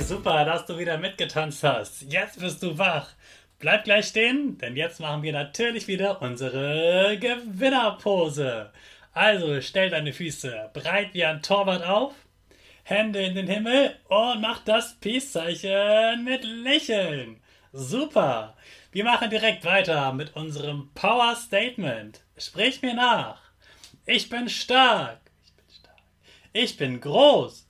Super, dass du wieder mitgetanzt hast. Jetzt bist du wach. Bleib gleich stehen, denn jetzt machen wir natürlich wieder unsere Gewinnerpose. Also stell deine Füße breit wie ein Torwart auf, Hände in den Himmel und mach das Peace-Zeichen mit Lächeln. Super. Wir machen direkt weiter mit unserem Power Statement. Sprich mir nach. Ich bin stark. Ich bin stark. Ich bin groß.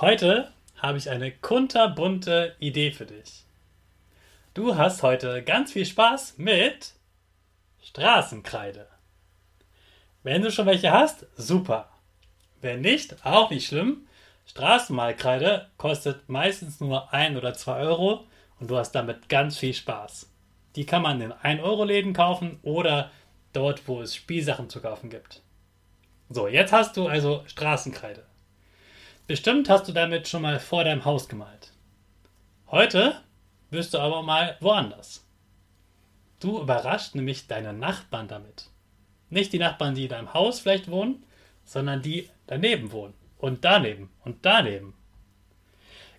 Heute habe ich eine kunterbunte Idee für dich. Du hast heute ganz viel Spaß mit Straßenkreide. Wenn du schon welche hast, super. Wenn nicht, auch nicht schlimm. Straßenmalkreide kostet meistens nur 1 oder 2 Euro und du hast damit ganz viel Spaß. Die kann man in 1-Euro-Läden kaufen oder dort, wo es Spielsachen zu kaufen gibt. So, jetzt hast du also Straßenkreide. Bestimmt hast du damit schon mal vor deinem Haus gemalt. Heute wirst du aber mal woanders. Du überrascht nämlich deine Nachbarn damit. Nicht die Nachbarn, die in deinem Haus vielleicht wohnen, sondern die daneben wohnen. Und daneben und daneben.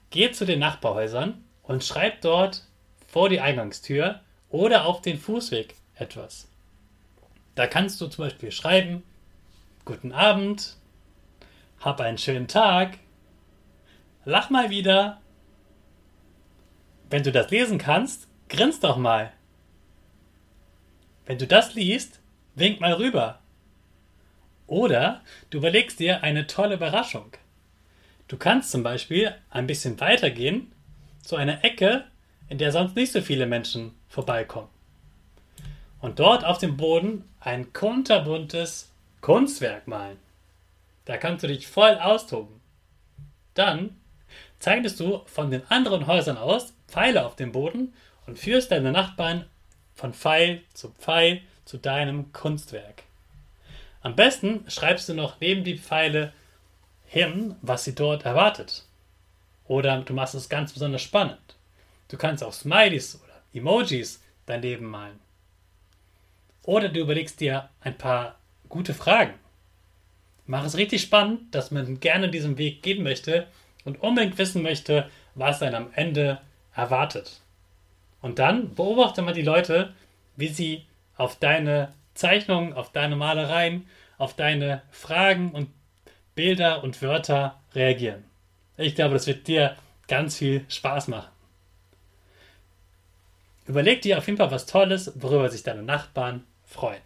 Geh zu den Nachbarhäusern und schreib dort vor die Eingangstür oder auf den Fußweg etwas. Da kannst du zum Beispiel schreiben, Guten Abend, hab einen schönen Tag. Lach mal wieder. Wenn du das lesen kannst, grinst doch mal. Wenn du das liest, wink mal rüber. Oder du überlegst dir eine tolle Überraschung. Du kannst zum Beispiel ein bisschen weitergehen zu einer Ecke, in der sonst nicht so viele Menschen vorbeikommen. Und dort auf dem Boden ein kunterbuntes Kunstwerk malen. Da kannst du dich voll austoben. Dann zeigtest du von den anderen Häusern aus Pfeile auf dem Boden und führst deine Nachbarn von Pfeil zu Pfeil zu deinem Kunstwerk. Am besten schreibst du noch neben die Pfeile hin, was sie dort erwartet. Oder du machst es ganz besonders spannend. Du kannst auch Smileys oder Emojis daneben malen. Oder du überlegst dir ein paar gute Fragen. Mach es richtig spannend, dass man gerne diesen Weg gehen möchte und unbedingt wissen möchte, was einen am Ende erwartet. Und dann beobachte mal die Leute, wie sie auf deine Zeichnungen, auf deine Malereien, auf deine Fragen und Bilder und Wörter reagieren. Ich glaube, das wird dir ganz viel Spaß machen. Überleg dir auf jeden Fall was Tolles, worüber sich deine Nachbarn freuen.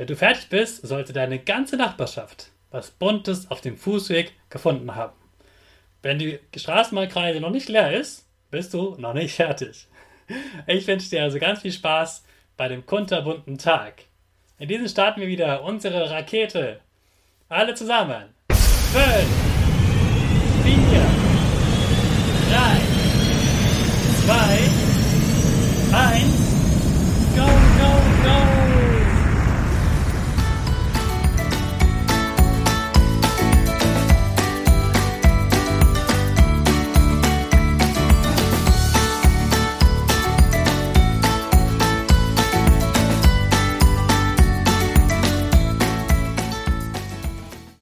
Wenn du fertig bist, sollte deine ganze Nachbarschaft was Buntes auf dem Fußweg gefunden haben. Wenn die Straßenbahnkreise noch nicht leer ist, bist du noch nicht fertig. Ich wünsche dir also ganz viel Spaß bei dem kunterbunten Tag. In diesem starten wir wieder unsere Rakete. Alle zusammen. Fünf, vier, drei, zwei.